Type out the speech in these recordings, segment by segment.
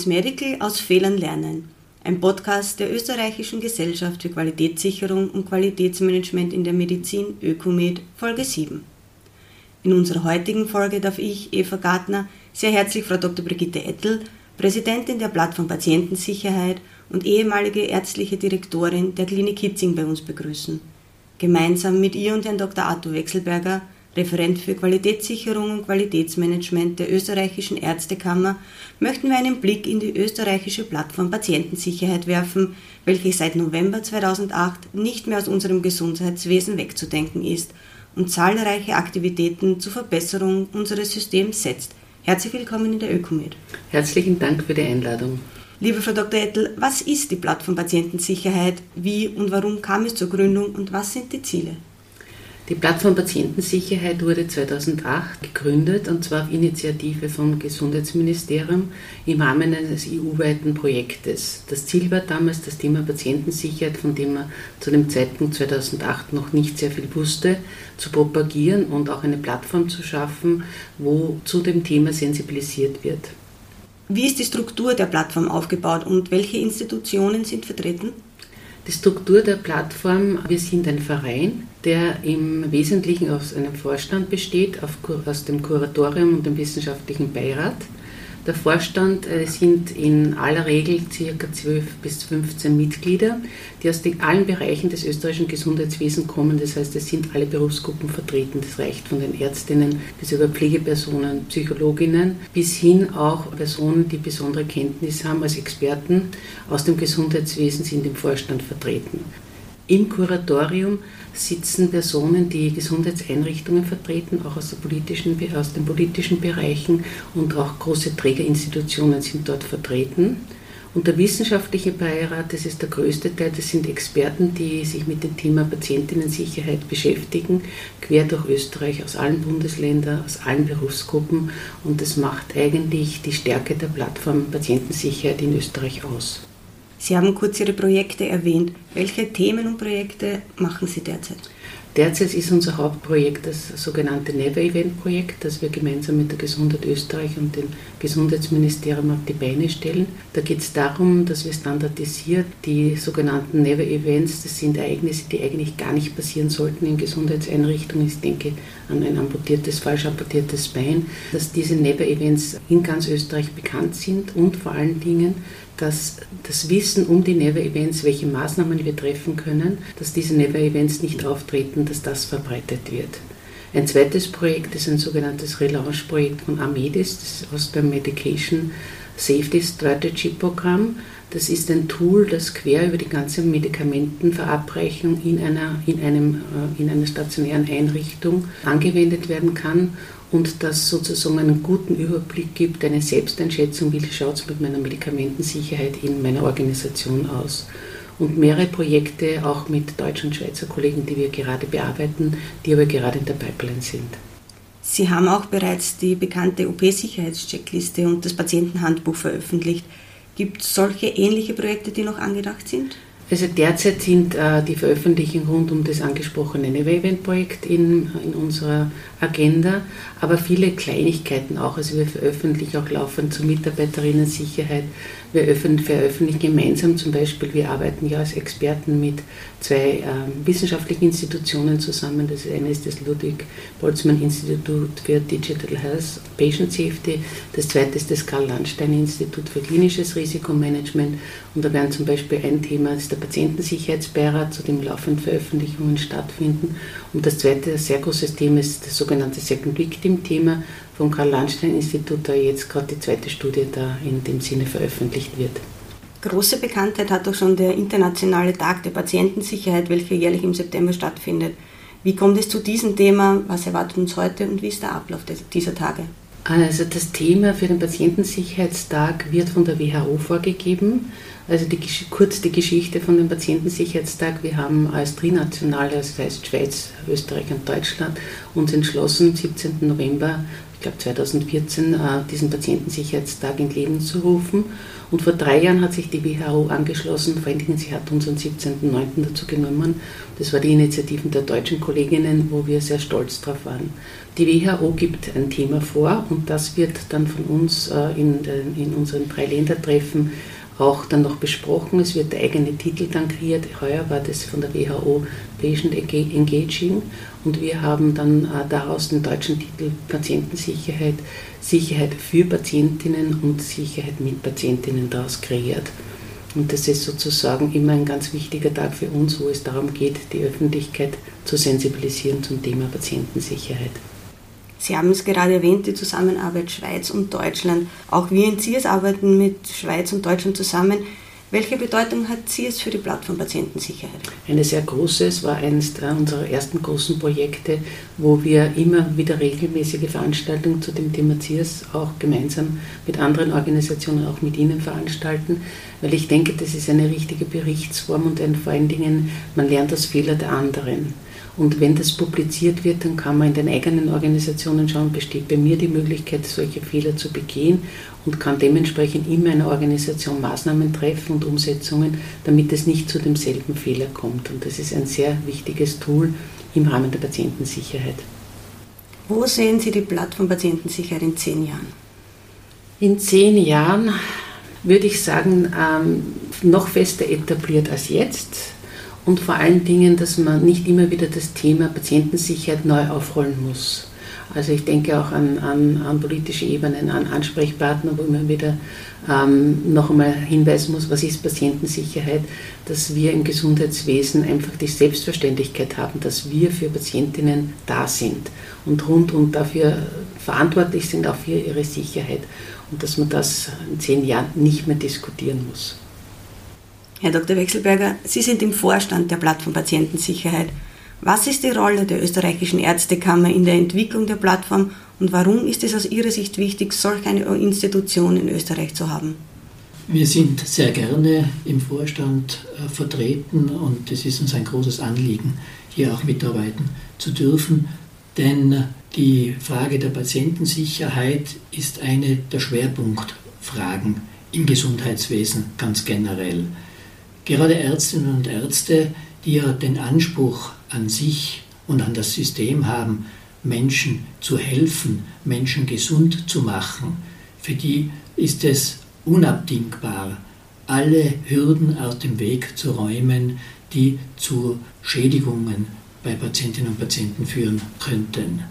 CS Medical aus Fehlern lernen. Ein Podcast der Österreichischen Gesellschaft für Qualitätssicherung und Qualitätsmanagement in der Medizin Ökomed Folge 7. In unserer heutigen Folge darf ich, Eva Gartner, sehr herzlich Frau Dr. Brigitte Ettel, Präsidentin der Plattform Patientensicherheit und ehemalige ärztliche Direktorin der Klinik Hitzing bei uns begrüßen. Gemeinsam mit ihr und Herrn Dr. Arthur Wechselberger Referent für Qualitätssicherung und Qualitätsmanagement der österreichischen Ärztekammer, möchten wir einen Blick in die österreichische Plattform Patientensicherheit werfen, welche seit November 2008 nicht mehr aus unserem Gesundheitswesen wegzudenken ist und zahlreiche Aktivitäten zur Verbesserung unseres Systems setzt. Herzlich willkommen in der Ökomed. Herzlichen Dank für die Einladung. Liebe Frau Dr. Ettel, was ist die Plattform Patientensicherheit? Wie und warum kam es zur Gründung und was sind die Ziele? Die Plattform Patientensicherheit wurde 2008 gegründet und zwar auf Initiative vom Gesundheitsministerium im Rahmen eines EU-weiten Projektes. Das Ziel war damals, das Thema Patientensicherheit, von dem man zu dem Zeitpunkt 2008 noch nicht sehr viel wusste, zu propagieren und auch eine Plattform zu schaffen, wo zu dem Thema sensibilisiert wird. Wie ist die Struktur der Plattform aufgebaut und welche Institutionen sind vertreten? Die Struktur der Plattform, wir sind ein Verein, der im Wesentlichen aus einem Vorstand besteht, aus dem Kuratorium und dem wissenschaftlichen Beirat. Der Vorstand äh, sind in aller Regel ca. 12 bis 15 Mitglieder, die aus den, allen Bereichen des österreichischen Gesundheitswesens kommen. Das heißt, es sind alle Berufsgruppen vertreten. Das reicht von den Ärztinnen bis über Pflegepersonen, Psychologinnen bis hin auch Personen, die besondere Kenntnis haben als Experten aus dem Gesundheitswesen sind im Vorstand vertreten. Im Kuratorium sitzen Personen, die Gesundheitseinrichtungen vertreten, auch aus, politischen, aus den politischen Bereichen und auch große Trägerinstitutionen sind dort vertreten. Und der wissenschaftliche Beirat, das ist der größte Teil, das sind Experten, die sich mit dem Thema Patientinnensicherheit beschäftigen, quer durch Österreich, aus allen Bundesländern, aus allen Berufsgruppen. Und das macht eigentlich die Stärke der Plattform Patientensicherheit in Österreich aus. Sie haben kurz Ihre Projekte erwähnt. Welche Themen und Projekte machen Sie derzeit? Derzeit ist unser Hauptprojekt das sogenannte Never Event Projekt, das wir gemeinsam mit der Gesundheit Österreich und dem Gesundheitsministerium auf die Beine stellen. Da geht es darum, dass wir standardisiert die sogenannten Never Events, das sind Ereignisse, die eigentlich gar nicht passieren sollten in Gesundheitseinrichtungen. Ich denke an ein amputiertes, falsch amputiertes Bein, dass diese Never Events in ganz Österreich bekannt sind und vor allen Dingen dass das Wissen um die Never Events, welche Maßnahmen wir treffen können, dass diese Never Events nicht auftreten, dass das verbreitet wird. Ein zweites Projekt ist ein sogenanntes Relaunch-Projekt von Amedis, das ist aus dem Medication Safety Strategy Programm. Das ist ein Tool, das quer über die ganze Medikamentenverabreichung in einer, in einem, äh, in einer stationären Einrichtung angewendet werden kann und das sozusagen einen guten Überblick gibt, eine Selbsteinschätzung, wie schaut es mit meiner Medikamentensicherheit in meiner Organisation aus. Und mehrere Projekte auch mit deutschen und Schweizer Kollegen, die wir gerade bearbeiten, die aber gerade in der Pipeline sind. Sie haben auch bereits die bekannte OP-Sicherheitscheckliste und das Patientenhandbuch veröffentlicht. Gibt es solche ähnliche Projekte, die noch angedacht sind? Also derzeit sind äh, die Veröffentlichungen rund um das angesprochene Never-Event-Projekt in, in unserer Agenda, aber viele Kleinigkeiten auch. Also wir veröffentlichen auch laufend zur Mitarbeiterinnen-Sicherheit. Wir veröffentlichen gemeinsam zum Beispiel, wir arbeiten ja als Experten mit zwei äh, wissenschaftlichen Institutionen zusammen. Das eine ist das Ludwig Boltzmann Institut für Digital Health Patient Safety. Das zweite ist das Karl-Landstein Institut für klinisches Risikomanagement. Und da werden zum Beispiel ein Thema, ist der Patientensicherheitsbeirat, zu dem laufend Veröffentlichungen stattfinden. Und das zweite, sehr großes Thema ist das sogenannte Second Victim-Thema vom Karl-Landstein-Institut, da jetzt gerade die zweite Studie da in dem Sinne veröffentlicht wird. Große Bekanntheit hat auch schon der Internationale Tag der Patientensicherheit, welcher jährlich im September stattfindet. Wie kommt es zu diesem Thema? Was erwartet uns heute und wie ist der Ablauf dieser Tage? Also das Thema für den Patientensicherheitstag wird von der WHO vorgegeben. Also die, kurz die Geschichte von dem Patientensicherheitstag. Wir haben als trinationale, das heißt Schweiz, Österreich und Deutschland, uns entschlossen, am 17. November ich glaube 2014, diesen Patientensicherheitstag ins Leben zu rufen. Und vor drei Jahren hat sich die WHO angeschlossen, vor allen Dingen sie hat uns am 17.09. dazu genommen. Das war die Initiativen der deutschen Kolleginnen, wo wir sehr stolz drauf waren. Die WHO gibt ein Thema vor und das wird dann von uns äh, in, in unseren drei Ländertreffen auch dann noch besprochen. Es wird der eigene Titel dann kreiert. Heuer war das von der WHO Patient Engaging und wir haben dann äh, daraus den deutschen Titel Patientensicherheit, Sicherheit für Patientinnen und Sicherheit mit Patientinnen daraus kreiert. Und das ist sozusagen immer ein ganz wichtiger Tag für uns, wo es darum geht, die Öffentlichkeit zu sensibilisieren zum Thema Patientensicherheit. Sie haben es gerade erwähnt, die Zusammenarbeit Schweiz und Deutschland. Auch wir in CIES arbeiten mit Schweiz und Deutschland zusammen. Welche Bedeutung hat CIES für die Plattform Patientensicherheit? Eine sehr große. Es war eines unserer ersten großen Projekte, wo wir immer wieder regelmäßige Veranstaltungen zu dem Thema CIES auch gemeinsam mit anderen Organisationen, auch mit Ihnen veranstalten, weil ich denke, das ist eine richtige Berichtsform und vor allen Dingen, man lernt aus Fehler der anderen. Und wenn das publiziert wird, dann kann man in den eigenen Organisationen schauen, besteht bei mir die Möglichkeit, solche Fehler zu begehen und kann dementsprechend in einer Organisation Maßnahmen treffen und Umsetzungen, damit es nicht zu demselben Fehler kommt. Und das ist ein sehr wichtiges Tool im Rahmen der Patientensicherheit. Wo sehen Sie die Plattform Patientensicherheit in zehn Jahren? In zehn Jahren würde ich sagen, ähm, noch fester etabliert als jetzt und vor allen Dingen, dass man nicht immer wieder das Thema Patientensicherheit neu aufrollen muss. Also ich denke auch an, an, an politische Ebenen, an Ansprechpartner, wo man wieder ähm, noch einmal hinweisen muss, was ist Patientensicherheit, dass wir im Gesundheitswesen einfach die Selbstverständlichkeit haben, dass wir für Patientinnen da sind und rund und dafür verantwortlich sind, auch für ihre Sicherheit und dass man das in zehn Jahren nicht mehr diskutieren muss. Herr Dr. Wechselberger, Sie sind im Vorstand der Plattform Patientensicherheit. Was ist die Rolle der österreichischen Ärztekammer in der Entwicklung der Plattform und warum ist es aus Ihrer Sicht wichtig, solch eine Institution in Österreich zu haben? Wir sind sehr gerne im Vorstand äh, vertreten und es ist uns ein großes Anliegen, hier auch mitarbeiten zu dürfen, denn die Frage der Patientensicherheit ist eine der Schwerpunktfragen im Gesundheitswesen ganz generell. Gerade Ärztinnen und Ärzte, die ja den Anspruch an sich und an das System haben, Menschen zu helfen, Menschen gesund zu machen, für die ist es unabdingbar, alle Hürden aus dem Weg zu räumen, die zu Schädigungen bei Patientinnen und Patienten führen könnten.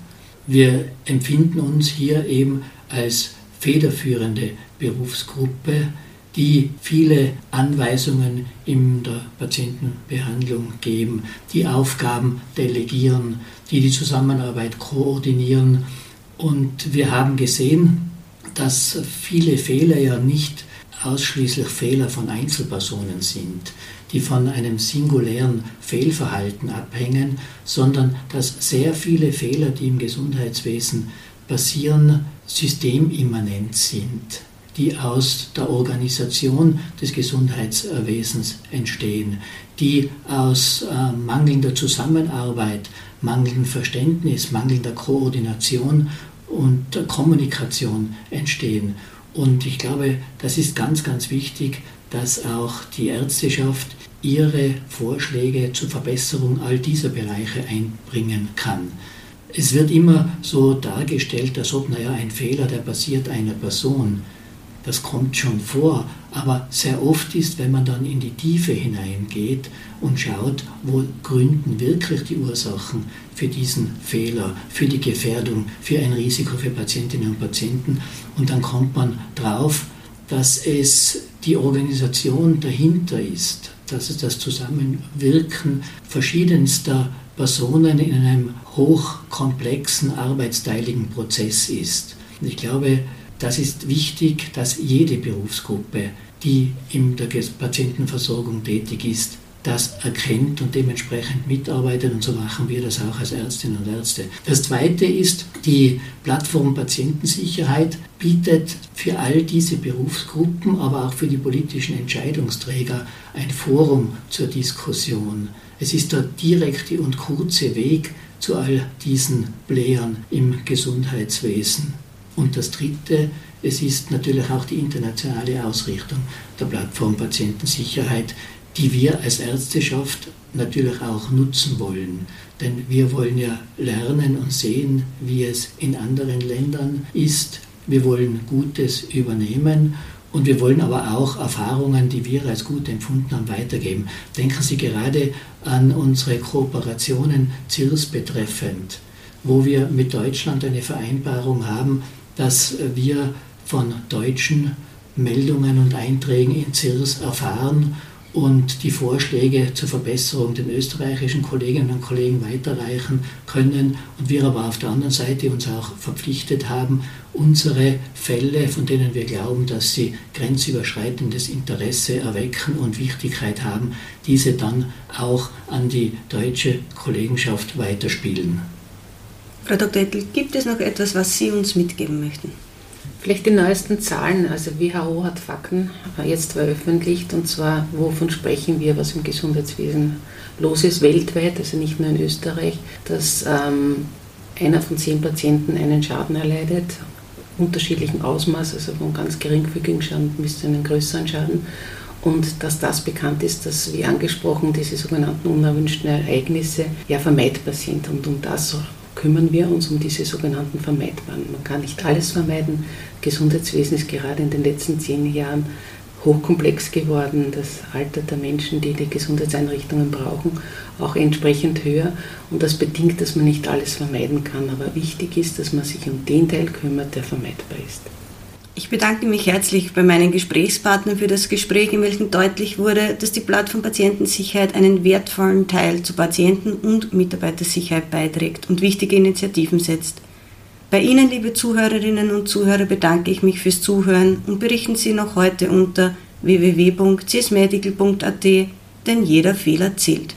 Wir empfinden uns hier eben als federführende Berufsgruppe, die viele Anweisungen in der Patientenbehandlung geben, die Aufgaben delegieren, die die Zusammenarbeit koordinieren. Und wir haben gesehen, dass viele Fehler ja nicht ausschließlich Fehler von Einzelpersonen sind, die von einem singulären Fehlverhalten abhängen, sondern dass sehr viele Fehler, die im Gesundheitswesen passieren, systemimmanent sind die aus der Organisation des Gesundheitswesens entstehen, die aus äh, mangelnder Zusammenarbeit, mangelndem Verständnis, mangelnder Koordination und Kommunikation entstehen. Und ich glaube, das ist ganz, ganz wichtig, dass auch die Ärzteschaft ihre Vorschläge zur Verbesserung all dieser Bereiche einbringen kann. Es wird immer so dargestellt, als ob, naja, ein Fehler, der passiert einer Person das kommt schon vor, aber sehr oft ist, wenn man dann in die Tiefe hineingeht und schaut, wo gründen wirklich die Ursachen für diesen Fehler, für die Gefährdung, für ein Risiko für Patientinnen und Patienten. Und dann kommt man drauf, dass es die Organisation dahinter ist, dass es das Zusammenwirken verschiedenster Personen in einem hochkomplexen, arbeitsteiligen Prozess ist. Und ich glaube, das ist wichtig, dass jede Berufsgruppe, die in der Patientenversorgung tätig ist, das erkennt und dementsprechend mitarbeitet und so machen wir das auch als Ärztinnen und Ärzte. Das Zweite ist, die Plattform Patientensicherheit bietet für all diese Berufsgruppen, aber auch für die politischen Entscheidungsträger ein Forum zur Diskussion. Es ist der direkte und kurze Weg zu all diesen Playern im Gesundheitswesen. Und das Dritte, es ist natürlich auch die internationale Ausrichtung der Plattform Patientensicherheit, die wir als Ärzteschaft natürlich auch nutzen wollen. Denn wir wollen ja lernen und sehen, wie es in anderen Ländern ist. Wir wollen Gutes übernehmen und wir wollen aber auch Erfahrungen, die wir als gut empfunden haben, weitergeben. Denken Sie gerade an unsere Kooperationen CIRS betreffend, wo wir mit Deutschland eine Vereinbarung haben, dass wir von deutschen Meldungen und Einträgen in CIRS erfahren und die Vorschläge zur Verbesserung den österreichischen Kolleginnen und Kollegen weiterreichen können und wir aber auf der anderen Seite uns auch verpflichtet haben, unsere Fälle, von denen wir glauben, dass sie grenzüberschreitendes Interesse erwecken und Wichtigkeit haben, diese dann auch an die deutsche Kollegenschaft weiterspielen. Frau Dr. Ettel, gibt es noch etwas, was Sie uns mitgeben möchten? Vielleicht die neuesten Zahlen. Also WHO hat Fakten jetzt veröffentlicht und zwar, wovon sprechen wir, was im Gesundheitswesen los ist weltweit, also nicht nur in Österreich, dass ähm, einer von zehn Patienten einen Schaden erleidet, unterschiedlichen Ausmaß, also von ganz geringfügigen Schaden bis zu einem größeren Schaden. Und dass das bekannt ist, dass, wie angesprochen, diese sogenannten unerwünschten Ereignisse ja vermeidbar sind. Und um das kümmern wir uns um diese sogenannten Vermeidbaren. Man kann nicht alles vermeiden. Gesundheitswesen ist gerade in den letzten zehn Jahren hochkomplex geworden. Das Alter der Menschen, die die Gesundheitseinrichtungen brauchen, auch entsprechend höher. Und das bedingt, dass man nicht alles vermeiden kann. Aber wichtig ist, dass man sich um den Teil kümmert, der vermeidbar ist. Ich bedanke mich herzlich bei meinen Gesprächspartnern für das Gespräch, in welchem deutlich wurde, dass die Plattform Patientensicherheit einen wertvollen Teil zur Patienten- und Mitarbeitersicherheit beiträgt und wichtige Initiativen setzt. Bei Ihnen, liebe Zuhörerinnen und Zuhörer, bedanke ich mich fürs Zuhören und berichten Sie noch heute unter www.csmedical.at, denn jeder Fehler zählt.